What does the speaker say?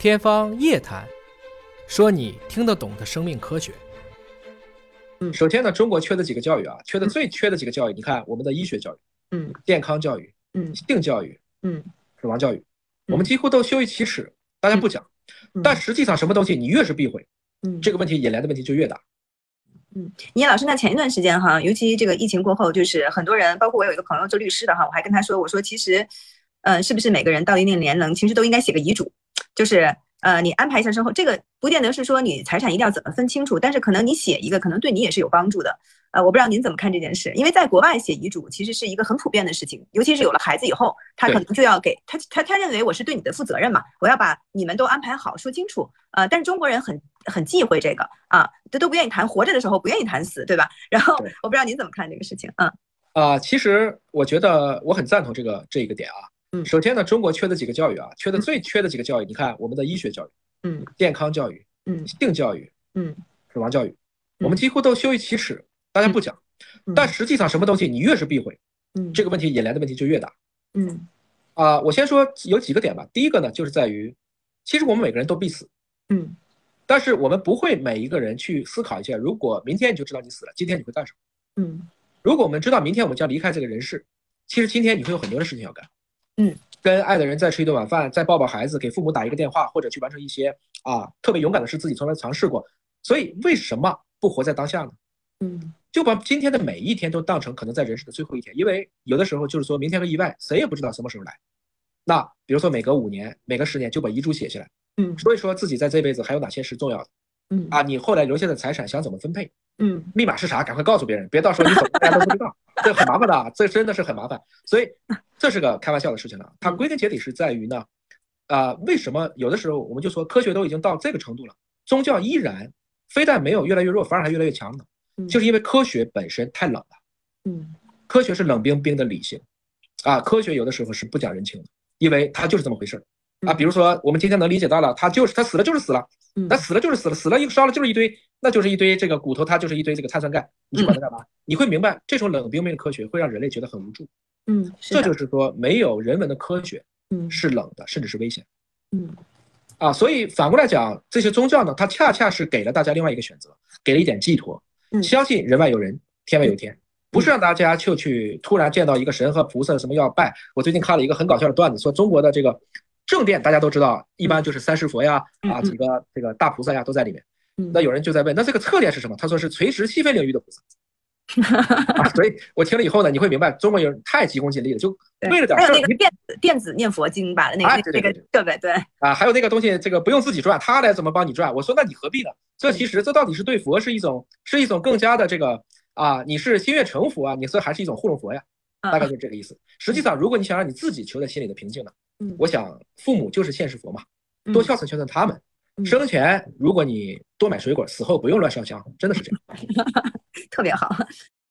天方夜谭，说你听得懂的生命科学。嗯，首先呢，中国缺的几个教育啊，缺的最缺的几个教育，你看我们的医学教育，嗯。健康教育，嗯。性教育，嗯。死亡教育，我们几乎都羞于启齿，大家不讲。嗯。但实际上，什么东西你越是避讳，嗯，这个问题引来的问题就越大。嗯。倪老师，那前一段时间哈，尤其这个疫情过后，就是很多人，包括我有一个朋友做律师的哈，我还跟他说，我说其实，呃，是不是每个人到一定年龄，其实都应该写个遗嘱，就是呃，你安排一下身后，这个不见得是说你财产一定要怎么分清楚，但是可能你写一个，可能对你也是有帮助的。呃，我不知道您怎么看这件事，因为在国外写遗嘱其实是一个很普遍的事情，尤其是有了孩子以后，他可能就要给他他他认为我是对你的负责任嘛，我要把你们都安排好，说清楚。呃，但是中国人很很忌讳这个啊，都都不愿意谈活着的时候不愿意谈死，对吧？然后我不知道您怎么看这个事情，嗯啊、其实我觉得我很赞同这个这一个点啊。嗯。首先呢，中国缺的几个教育啊，缺的最缺的几个教育，你看我们的医学教育、嗯。健康教育、嗯。性教育、嗯。死亡教育，我们几乎都羞于启齿，大家不讲。嗯。但实际上，什么东西你越是避讳，嗯。这个问题引来的问题就越大。嗯。啊、我先说有几个点吧。第一个呢，就是在于，其实我们每个人都必死，嗯。但是我们不会每一个人去思考一下，如果明天你就知道你死了，今天你会干什么？嗯。如果我们知道明天我们将离开这个人世，其实今天你会有很多的事情要干。嗯，跟爱的人再吃一顿晚饭，再抱抱孩子，给父母打一个电话，或者去完成一些啊特别勇敢的事，自己从来尝试过。所以为什么不活在当下呢？嗯就把今天的每一天都当成可能在人生的最后一天，因为有的时候就是说明天和意外，谁也不知道什么时候来。那比如说每隔五年、每隔十年就把遗嘱写下来，嗯所以说自己在这辈子还有哪些是重要的嗯啊？你后来留下的财产想怎么分配？嗯密码是啥？赶快告诉别人，别到时候你走大家都不知道，这很麻烦的啊，这真的是很麻烦。所以这是个开玩笑的事情了。它归根结底是在于呢，啊、为什么有的时候我们就说科学都已经到这个程度了，宗教依然非但没有越来越弱，反而还越来越强呢？嗯就是因为科学本身太冷了，嗯科学是冷冰冰的理性，啊，科学有的时候是不讲人情的，因为它就是这么回事儿啊。嗯比如说我们今天能理解到了，他就是他死了就是死了，嗯那死了就是死了，死了一烧了就是一堆，那就是一堆这个骨头，它就是一堆这个碳酸钙，你去管它干嘛？你会明白，这种冷冰冰的科学会让人类觉得很无助。嗯，这就是说，没有人文的科学嗯是冷的，甚至是危险嗯啊。所以反过来讲，这些宗教呢，它恰恰是给了大家另外一个选择，给了一点寄托，嗯相信人外有人，天外有天。不是让大家就去突然见到一个神和菩萨什么要拜。我最近看了一个很搞笑的段子，说中国的这个正殿大家都知道，一般就是三世佛呀，嗯啊几个这个大菩萨呀都在里面。嗯那有人就在问，那这个侧殿是什么？他说是垂直细分领域的菩萨。啊，所以我听了以后呢，你会明白中国人太急功近利了，就为了点事儿还有那个电子电子念佛经吧，那个那那个设备，对，啊，还有那个东西，这个不用自己转，他来怎么帮你转？我说那你何必呢？这其实这到底是对佛是一种是一种更加的这个啊，你是心悦诚服啊，你是还是一种糊弄佛呀，大概就是这个意思。实际上，如果你想让你自己求在心里的平静呢，嗯我想父母就是现世佛嘛，多孝顺孝顺他们。嗯生前如果你多买水果，死后不用乱烧香，真的是这样。特别好。